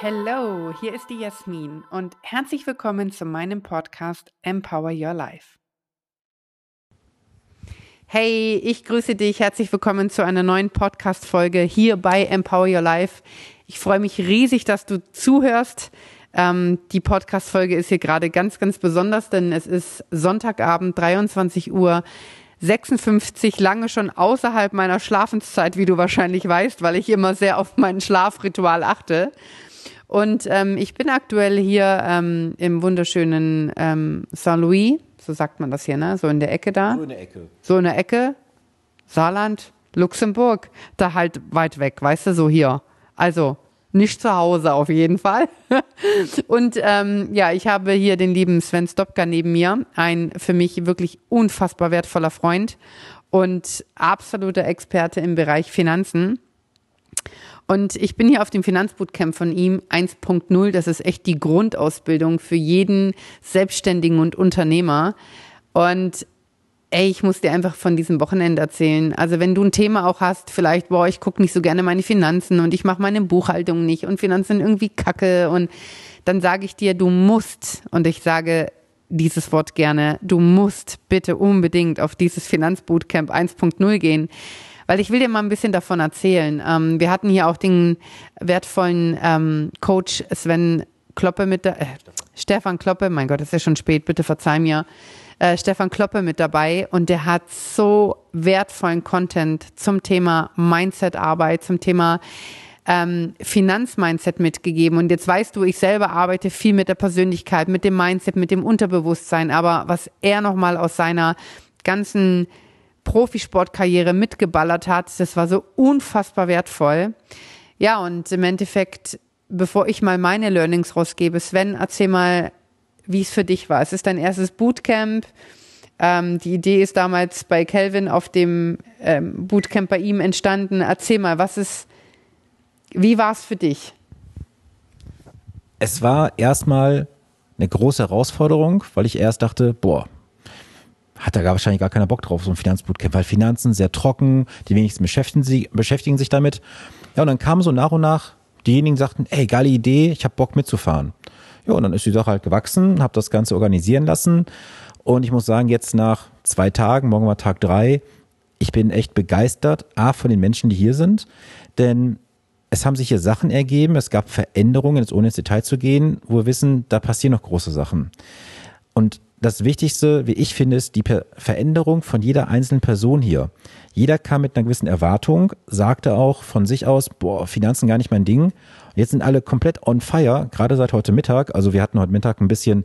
Hallo, hier ist die Jasmin und herzlich willkommen zu meinem Podcast Empower Your Life. Hey, ich grüße dich. Herzlich willkommen zu einer neuen Podcast-Folge hier bei Empower Your Life. Ich freue mich riesig, dass du zuhörst. Ähm, die Podcast-Folge ist hier gerade ganz, ganz besonders, denn es ist Sonntagabend, 23 Uhr. 56 lange schon außerhalb meiner Schlafenszeit, wie du wahrscheinlich weißt, weil ich immer sehr auf mein Schlafritual achte. Und ähm, ich bin aktuell hier ähm, im wunderschönen ähm, Saint-Louis, so sagt man das hier, ne? So in der Ecke da. So in der Ecke. So in der Ecke. Saarland, Luxemburg, da halt weit weg, weißt du, so hier. Also nicht zu Hause auf jeden Fall. Und ähm, ja, ich habe hier den lieben Sven Stopka neben mir, ein für mich wirklich unfassbar wertvoller Freund und absoluter Experte im Bereich Finanzen. Und ich bin hier auf dem Finanzbootcamp von ihm 1.0. Das ist echt die Grundausbildung für jeden Selbstständigen und Unternehmer. Und ey, ich muss dir einfach von diesem Wochenende erzählen. Also wenn du ein Thema auch hast, vielleicht, boah, ich gucke nicht so gerne meine Finanzen und ich mache meine Buchhaltung nicht und Finanzen irgendwie kacke und dann sage ich dir, du musst, und ich sage dieses Wort gerne, du musst bitte unbedingt auf dieses Finanzbootcamp 1.0 gehen weil ich will dir mal ein bisschen davon erzählen. Ähm, wir hatten hier auch den wertvollen ähm, Coach Sven Kloppe mit, da, äh, Stefan Kloppe, mein Gott, ist ja schon spät, bitte verzeih mir. Äh, Stefan Kloppe mit dabei und der hat so wertvollen Content zum Thema Mindset-Arbeit, zum Thema ähm, Finanzmindset mitgegeben. Und jetzt weißt du, ich selber arbeite viel mit der Persönlichkeit, mit dem Mindset, mit dem Unterbewusstsein. Aber was er nochmal aus seiner ganzen Profisportkarriere mitgeballert hat. Das war so unfassbar wertvoll. Ja, und im Endeffekt, bevor ich mal meine Learnings rausgebe, Sven, erzähl mal, wie es für dich war. Es ist dein erstes Bootcamp. Ähm, die Idee ist damals bei Kelvin auf dem ähm, Bootcamp bei ihm entstanden. Erzähl mal, was ist, wie war es für dich? Es war erstmal eine große Herausforderung, weil ich erst dachte, boah, hat da gar wahrscheinlich gar keiner Bock drauf, so ein Finanzbootcamp, weil Finanzen sehr trocken, die wenigsten beschäftigen, sie, beschäftigen sich damit. Ja, und dann kamen so nach und nach diejenigen, die sagten, ey, geile Idee, ich habe Bock mitzufahren. Ja, und dann ist die Sache halt gewachsen, habe das Ganze organisieren lassen. Und ich muss sagen, jetzt nach zwei Tagen, morgen war Tag drei, ich bin echt begeistert, A, von den Menschen, die hier sind, denn es haben sich hier Sachen ergeben, es gab Veränderungen, jetzt ohne ins Detail zu gehen, wo wir wissen, da passieren noch große Sachen. Und das Wichtigste, wie ich finde, ist die Veränderung von jeder einzelnen Person hier. Jeder kam mit einer gewissen Erwartung, sagte auch von sich aus, boah, Finanzen gar nicht mein Ding. Und jetzt sind alle komplett on fire, gerade seit heute Mittag. Also wir hatten heute Mittag ein bisschen,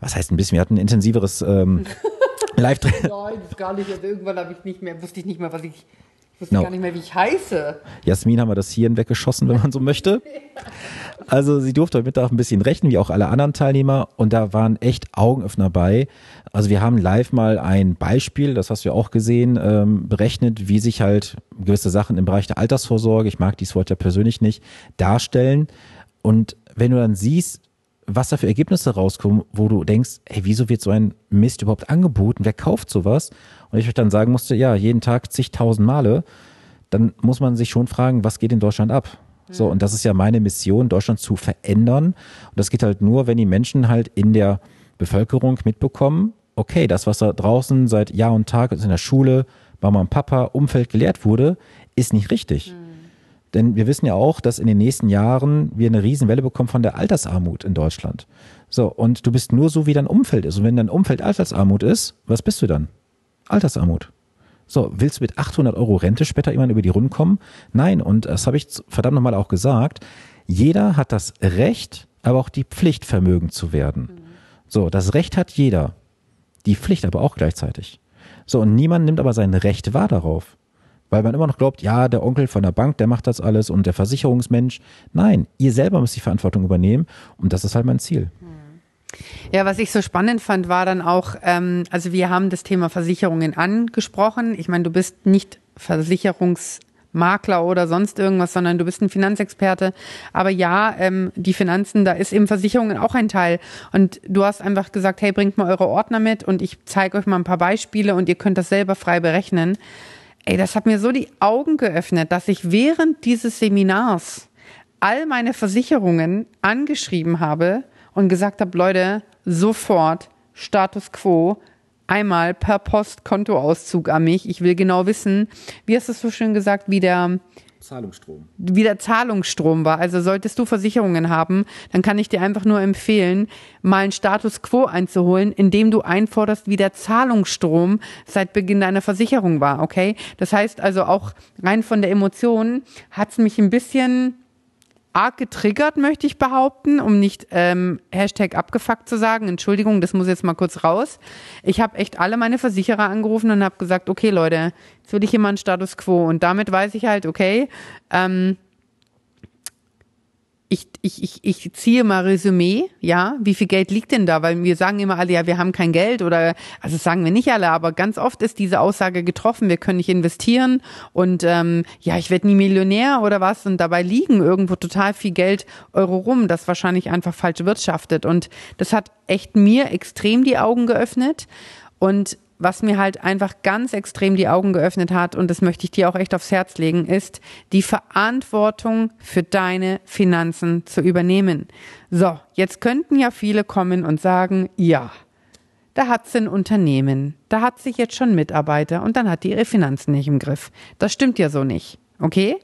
was heißt ein bisschen, wir hatten ein intensiveres ähm, Live-Training. Nein, das gar nicht. Also irgendwann habe ich nicht mehr, wusste ich nicht mehr, was ich wusste no. gar nicht mehr, wie ich heiße. Jasmin haben wir das Hirn weggeschossen, wenn man so möchte. Also sie durfte heute Mittag ein bisschen rechnen, wie auch alle anderen Teilnehmer. Und da waren echt Augenöffner bei. Also wir haben live mal ein Beispiel, das hast du ja auch gesehen, ähm, berechnet, wie sich halt gewisse Sachen im Bereich der Altersvorsorge, ich mag dieses Wort ja persönlich nicht, darstellen. Und wenn du dann siehst, was da für Ergebnisse rauskommen, wo du denkst, hey, wieso wird so ein Mist überhaupt angeboten? Wer kauft sowas? und ich euch dann sagen musste, ja, jeden Tag zigtausend Male, dann muss man sich schon fragen, was geht in Deutschland ab? So, mhm. und das ist ja meine Mission, Deutschland zu verändern. Und das geht halt nur, wenn die Menschen halt in der Bevölkerung mitbekommen, okay, das, was da draußen seit Jahr und Tag in der Schule, Mama und Papa, Umfeld gelehrt wurde, ist nicht richtig. Mhm. Denn wir wissen ja auch, dass in den nächsten Jahren wir eine Riesenwelle bekommen von der Altersarmut in Deutschland. So, und du bist nur so, wie dein Umfeld ist. Und wenn dein Umfeld Altersarmut ist, was bist du dann? Altersarmut. So, willst du mit 800 Euro Rente später irgendwann über die Runden kommen? Nein, und das habe ich verdammt nochmal auch gesagt. Jeder hat das Recht, aber auch die Pflicht, vermögend zu werden. Mhm. So, das Recht hat jeder. Die Pflicht aber auch gleichzeitig. So, und niemand nimmt aber sein Recht wahr darauf. Weil man immer noch glaubt, ja, der Onkel von der Bank, der macht das alles und der Versicherungsmensch. Nein, ihr selber müsst die Verantwortung übernehmen und das ist halt mein Ziel. Ja, was ich so spannend fand, war dann auch, ähm, also wir haben das Thema Versicherungen angesprochen. Ich meine, du bist nicht Versicherungs Makler oder sonst irgendwas, sondern du bist ein Finanzexperte. Aber ja, ähm, die Finanzen, da ist eben Versicherungen auch ein Teil. Und du hast einfach gesagt, hey, bringt mal eure Ordner mit und ich zeige euch mal ein paar Beispiele und ihr könnt das selber frei berechnen. Ey, das hat mir so die Augen geöffnet, dass ich während dieses Seminars all meine Versicherungen angeschrieben habe und gesagt habe, Leute, sofort Status quo, einmal per Post Kontoauszug an mich. Ich will genau wissen, wie hast du es so schön gesagt, wie der Zahlungsstrom. Wie der Zahlungsstrom war. Also solltest du Versicherungen haben, dann kann ich dir einfach nur empfehlen, mal einen Status quo einzuholen, indem du einforderst, wie der Zahlungsstrom seit Beginn deiner Versicherung war, okay? Das heißt also auch rein von der Emotion hat es mich ein bisschen arg getriggert, möchte ich behaupten, um nicht ähm, Hashtag abgefuckt zu sagen. Entschuldigung, das muss jetzt mal kurz raus. Ich habe echt alle meine Versicherer angerufen und habe gesagt, okay Leute, jetzt will ich hier mal einen Status quo. Und damit weiß ich halt, okay, ähm, ich, ich, ich, ich ziehe mal Resümee, ja, wie viel Geld liegt denn da? Weil wir sagen immer alle, ja, wir haben kein Geld oder, also sagen wir nicht alle, aber ganz oft ist diese Aussage getroffen, wir können nicht investieren und ähm, ja, ich werde nie Millionär oder was und dabei liegen irgendwo total viel Geld Euro rum, das wahrscheinlich einfach falsch wirtschaftet und das hat echt mir extrem die Augen geöffnet und was mir halt einfach ganz extrem die Augen geöffnet hat, und das möchte ich dir auch echt aufs Herz legen, ist, die Verantwortung für deine Finanzen zu übernehmen. So, jetzt könnten ja viele kommen und sagen, ja, da hat sie ein Unternehmen, da hat sie jetzt schon Mitarbeiter und dann hat die ihre Finanzen nicht im Griff. Das stimmt ja so nicht. Okay?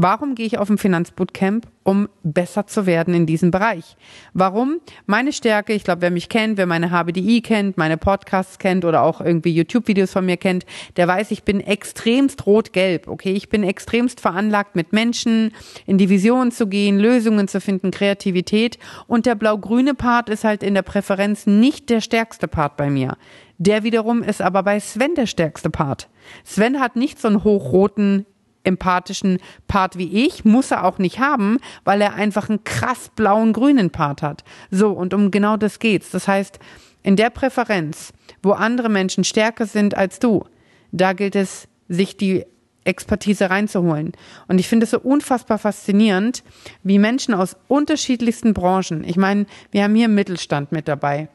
Warum gehe ich auf ein Finanzbootcamp? Um besser zu werden in diesem Bereich. Warum? Meine Stärke, ich glaube, wer mich kennt, wer meine HBDI kennt, meine Podcasts kennt oder auch irgendwie YouTube-Videos von mir kennt, der weiß, ich bin extremst rot-gelb. Okay, ich bin extremst veranlagt, mit Menschen in die Vision zu gehen, Lösungen zu finden, Kreativität. Und der blau-grüne Part ist halt in der Präferenz nicht der stärkste Part bei mir. Der wiederum ist aber bei Sven der stärkste Part. Sven hat nicht so einen hochroten empathischen Part wie ich, muss er auch nicht haben, weil er einfach einen krass blauen grünen Part hat. So, und um genau das geht's. Das heißt, in der Präferenz, wo andere Menschen stärker sind als du, da gilt es, sich die Expertise reinzuholen. Und ich finde es so unfassbar faszinierend, wie Menschen aus unterschiedlichsten Branchen, ich meine, wir haben hier Mittelstand mit dabei.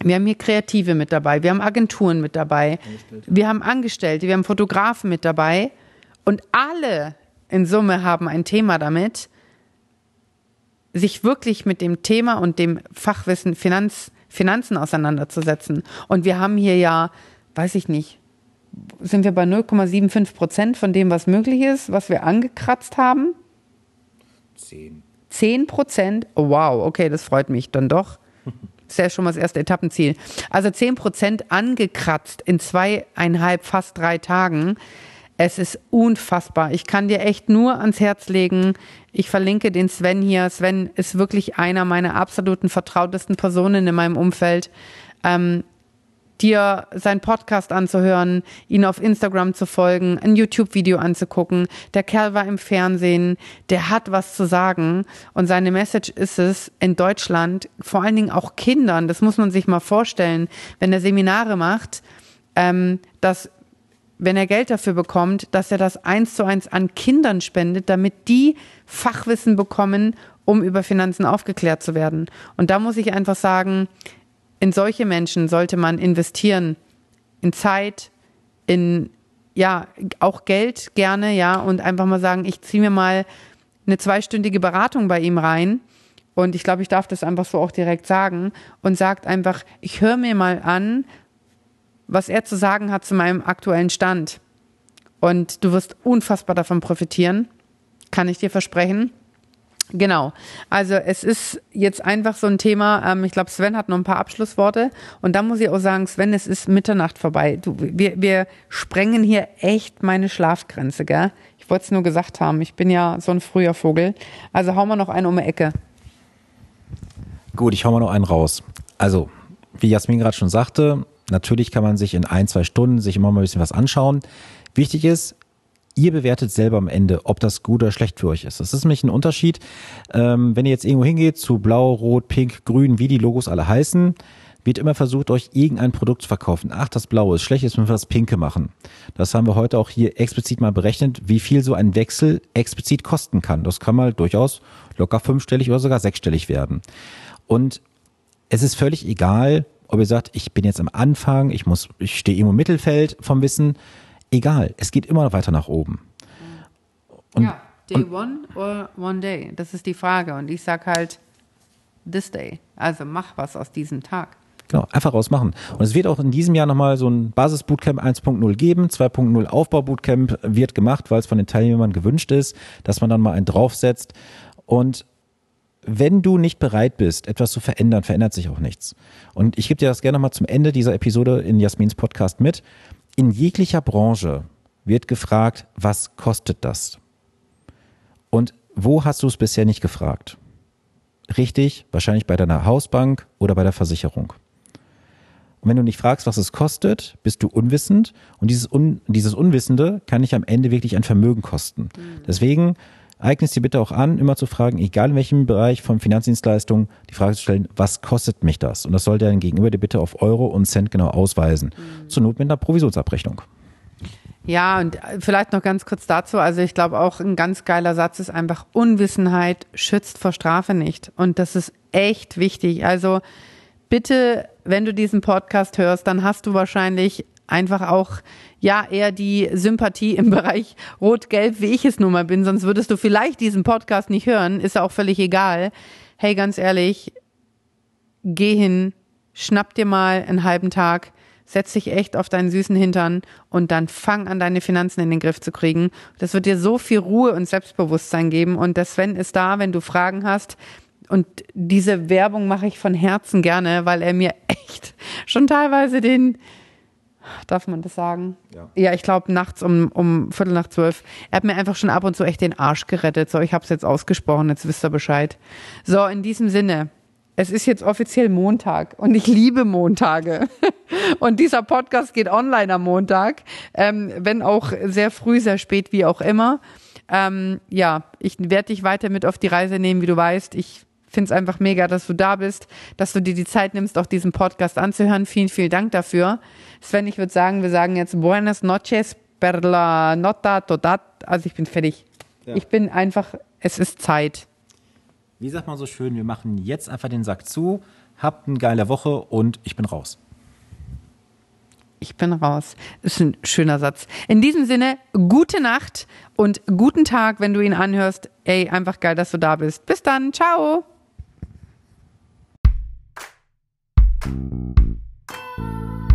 Wir haben hier Kreative mit dabei, wir haben Agenturen mit dabei, wir haben Angestellte, wir haben Fotografen mit dabei und alle in Summe haben ein Thema damit, sich wirklich mit dem Thema und dem Fachwissen Finanz, Finanzen auseinanderzusetzen. Und wir haben hier ja, weiß ich nicht, sind wir bei 0,75 Prozent von dem, was möglich ist, was wir angekratzt haben? Zehn. Zehn Prozent? Oh, wow, okay, das freut mich dann doch. Das ist ja schon mal das erste Etappenziel. Also zehn Prozent angekratzt in zweieinhalb, fast drei Tagen. Es ist unfassbar. Ich kann dir echt nur ans Herz legen. Ich verlinke den Sven hier. Sven ist wirklich einer meiner absoluten vertrautesten Personen in meinem Umfeld. Ähm, dir seinen Podcast anzuhören, ihn auf Instagram zu folgen, ein YouTube-Video anzugucken. Der Kerl war im Fernsehen, der hat was zu sagen und seine Message ist es in Deutschland, vor allen Dingen auch Kindern, das muss man sich mal vorstellen, wenn er Seminare macht, ähm, dass wenn er Geld dafür bekommt, dass er das eins zu eins an Kindern spendet, damit die Fachwissen bekommen, um über Finanzen aufgeklärt zu werden. Und da muss ich einfach sagen, in solche Menschen sollte man investieren. In Zeit, in, ja, auch Geld gerne, ja, und einfach mal sagen, ich ziehe mir mal eine zweistündige Beratung bei ihm rein. Und ich glaube, ich darf das einfach so auch direkt sagen und sagt einfach, ich höre mir mal an, was er zu sagen hat zu meinem aktuellen Stand. Und du wirst unfassbar davon profitieren, kann ich dir versprechen. Genau. Also es ist jetzt einfach so ein Thema. Ähm, ich glaube, Sven hat noch ein paar Abschlussworte. Und da muss ich auch sagen, Sven, es ist Mitternacht vorbei. Du, wir, wir sprengen hier echt meine Schlafgrenze, gell? Ich wollte es nur gesagt haben. Ich bin ja so ein früher Vogel. Also hauen wir noch einen um die Ecke. Gut, ich hau mal noch einen raus. Also, wie Jasmin gerade schon sagte, Natürlich kann man sich in ein, zwei Stunden sich immer mal ein bisschen was anschauen. Wichtig ist, ihr bewertet selber am Ende, ob das gut oder schlecht für euch ist. Das ist nämlich ein Unterschied. Ähm, wenn ihr jetzt irgendwo hingeht zu blau, rot, pink, grün, wie die Logos alle heißen, wird immer versucht, euch irgendein Produkt zu verkaufen. Ach, das Blaue ist schlecht, jetzt müssen wir das Pinke machen. Das haben wir heute auch hier explizit mal berechnet, wie viel so ein Wechsel explizit kosten kann. Das kann mal durchaus locker fünfstellig oder sogar sechsstellig werden. Und es ist völlig egal, ob ihr sagt, ich bin jetzt am Anfang, ich muss, ich stehe im Mittelfeld vom Wissen. Egal, es geht immer weiter nach oben. Und, ja, day und, one or one day? Das ist die Frage. Und ich sag halt, this day. Also mach was aus diesem Tag. Genau, einfach rausmachen. Und es wird auch in diesem Jahr nochmal so ein Basis-Bootcamp 1.0 geben. 2.0 Aufbau-Bootcamp wird gemacht, weil es von den Teilnehmern gewünscht ist, dass man dann mal einen draufsetzt. Und wenn du nicht bereit bist, etwas zu verändern, verändert sich auch nichts. Und ich gebe dir das gerne nochmal zum Ende dieser Episode in Jasmins Podcast mit. In jeglicher Branche wird gefragt, was kostet das? Und wo hast du es bisher nicht gefragt? Richtig, wahrscheinlich bei deiner Hausbank oder bei der Versicherung. Und wenn du nicht fragst, was es kostet, bist du unwissend und dieses, Un dieses Unwissende kann dich am Ende wirklich ein Vermögen kosten. Mhm. Deswegen eigne es dir bitte auch an, immer zu fragen, egal in welchem Bereich von Finanzdienstleistungen, die Frage zu stellen, was kostet mich das? Und das sollte dein Gegenüber dir bitte auf Euro und Cent genau ausweisen. Mhm. Zur Not mit einer Provisionsabrechnung. Ja, und vielleicht noch ganz kurz dazu. Also ich glaube auch ein ganz geiler Satz ist einfach, Unwissenheit schützt vor Strafe nicht. Und das ist echt wichtig. Also bitte, wenn du diesen Podcast hörst, dann hast du wahrscheinlich einfach auch ja eher die Sympathie im Bereich Rot-Gelb, wie ich es nun mal bin, sonst würdest du vielleicht diesen Podcast nicht hören, ist ja auch völlig egal. Hey, ganz ehrlich, geh hin, schnapp dir mal einen halben Tag, setz dich echt auf deinen süßen Hintern und dann fang an, deine Finanzen in den Griff zu kriegen. Das wird dir so viel Ruhe und Selbstbewusstsein geben und der Sven ist da, wenn du Fragen hast. Und diese Werbung mache ich von Herzen gerne, weil er mir echt schon teilweise den, Darf man das sagen? Ja, ja ich glaube nachts um, um Viertel nach zwölf. Er hat mir einfach schon ab und zu echt den Arsch gerettet. So, ich habe es jetzt ausgesprochen, jetzt wisst ihr Bescheid. So, in diesem Sinne, es ist jetzt offiziell Montag und ich liebe Montage. Und dieser Podcast geht online am Montag, ähm, wenn auch sehr früh, sehr spät, wie auch immer. Ähm, ja, ich werde dich weiter mit auf die Reise nehmen, wie du weißt. Ich finde es einfach mega, dass du da bist, dass du dir die Zeit nimmst, auch diesen Podcast anzuhören. Vielen, vielen Dank dafür. Sven, ich würde sagen, wir sagen jetzt Buenas noches per la nota todat. Also ich bin fertig. Ja. Ich bin einfach, es ist Zeit. Wie sagt man so schön, wir machen jetzt einfach den Sack zu, habt eine geile Woche und ich bin raus. Ich bin raus. Ist ein schöner Satz. In diesem Sinne, gute Nacht und guten Tag, wenn du ihn anhörst. Ey, einfach geil, dass du da bist. Bis dann. Ciao. Thank you.